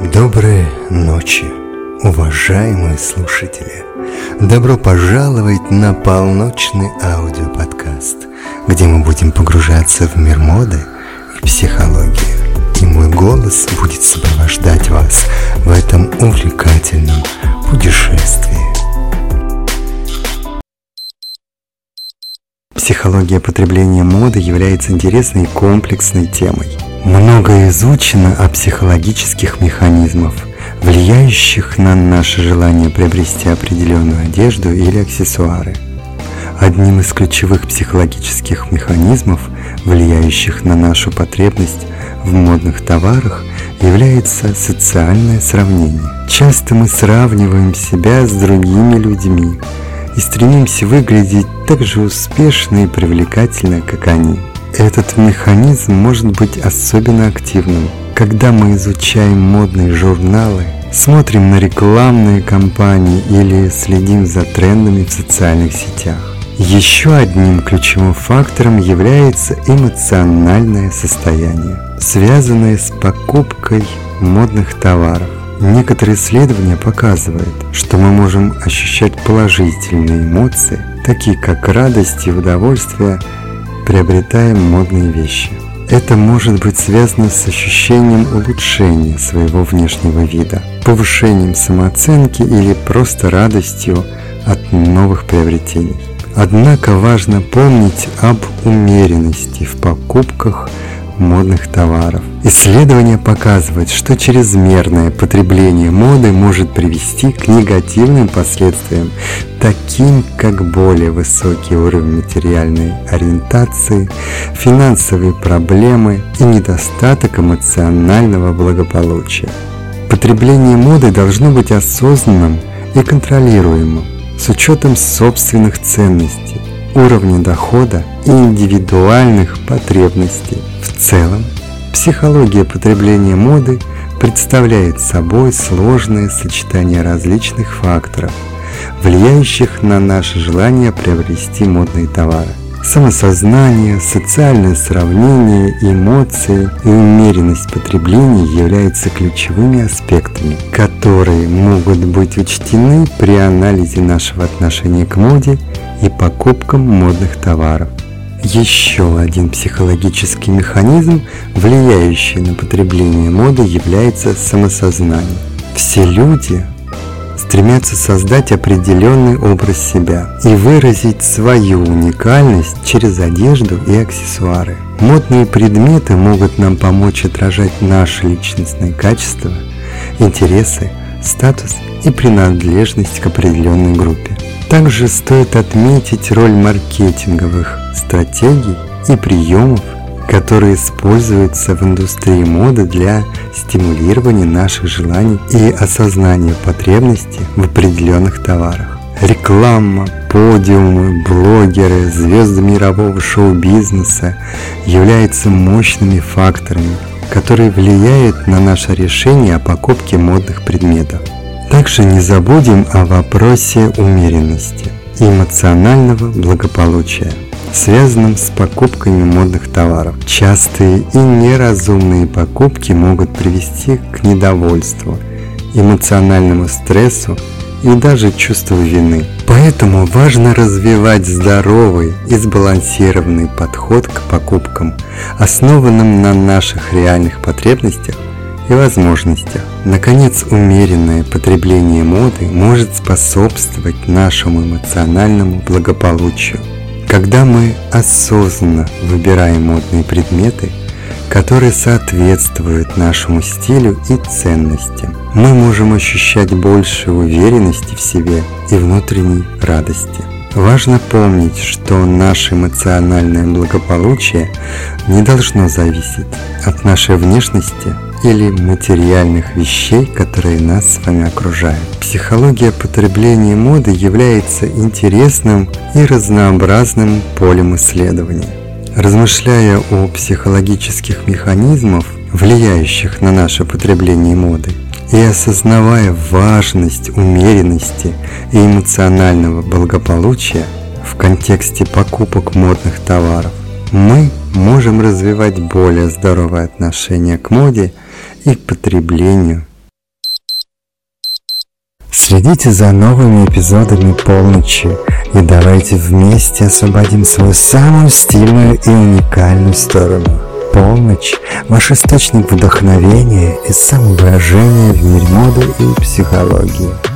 Доброй ночи, уважаемые слушатели! Добро пожаловать на полночный аудиоподкаст, где мы будем погружаться в мир моды и психологии. И мой голос будет сопровождать вас в этом увлекательном путешествии. Психология потребления моды является интересной и комплексной темой – много изучено о психологических механизмах, влияющих на наше желание приобрести определенную одежду или аксессуары. Одним из ключевых психологических механизмов, влияющих на нашу потребность в модных товарах, является социальное сравнение. Часто мы сравниваем себя с другими людьми и стремимся выглядеть так же успешно и привлекательно, как они – этот механизм может быть особенно активным, когда мы изучаем модные журналы, смотрим на рекламные кампании или следим за трендами в социальных сетях. Еще одним ключевым фактором является эмоциональное состояние, связанное с покупкой модных товаров. Некоторые исследования показывают, что мы можем ощущать положительные эмоции, такие как радость и удовольствие, приобретаем модные вещи. Это может быть связано с ощущением улучшения своего внешнего вида, повышением самооценки или просто радостью от новых приобретений. Однако важно помнить об умеренности в покупках модных товаров. Исследования показывают, что чрезмерное потребление моды может привести к негативным последствиям, таким как более высокий уровень материальной ориентации, финансовые проблемы и недостаток эмоционального благополучия. Потребление моды должно быть осознанным и контролируемым, с учетом собственных ценностей, уровня дохода и индивидуальных потребностей. В целом, психология потребления моды представляет собой сложное сочетание различных факторов, влияющих на наше желание приобрести модные товары. Самосознание, социальное сравнение, эмоции и умеренность потребления являются ключевыми аспектами, которые могут быть учтены при анализе нашего отношения к моде и покупкам модных товаров. Еще один психологический механизм, влияющий на потребление моды, является самосознание. Все люди стремятся создать определенный образ себя и выразить свою уникальность через одежду и аксессуары. Модные предметы могут нам помочь отражать наши личностные качества, интересы, статус и принадлежность к определенной группе. Также стоит отметить роль маркетинговых стратегий и приемов, которые используются в индустрии моды для стимулирования наших желаний и осознания потребностей в определенных товарах. Реклама, подиумы, блогеры, звезды мирового шоу-бизнеса являются мощными факторами, которые влияют на наше решение о покупке модных предметов. Также не забудем о вопросе умеренности и эмоционального благополучия, связанном с покупками модных товаров. Частые и неразумные покупки могут привести к недовольству, эмоциональному стрессу и даже чувству вины. Поэтому важно развивать здоровый и сбалансированный подход к покупкам, основанным на наших реальных потребностях и возможностях. Наконец, умеренное потребление моды может способствовать нашему эмоциональному благополучию. Когда мы осознанно выбираем модные предметы, которые соответствуют нашему стилю и ценностям, мы можем ощущать больше уверенности в себе и внутренней радости. Важно помнить, что наше эмоциональное благополучие не должно зависеть от нашей внешности или материальных вещей, которые нас с вами окружают. Психология потребления моды является интересным и разнообразным полем исследования. Размышляя о психологических механизмах, влияющих на наше потребление моды, и осознавая важность умеренности и эмоционального благополучия в контексте покупок модных товаров, мы можем развивать более здоровое отношение к моде и к потреблению. Следите за новыми эпизодами полночи и давайте вместе освободим свою самую стильную и уникальную сторону. Полночь – ваш источник вдохновения и самовыражения в мире моды и психологии.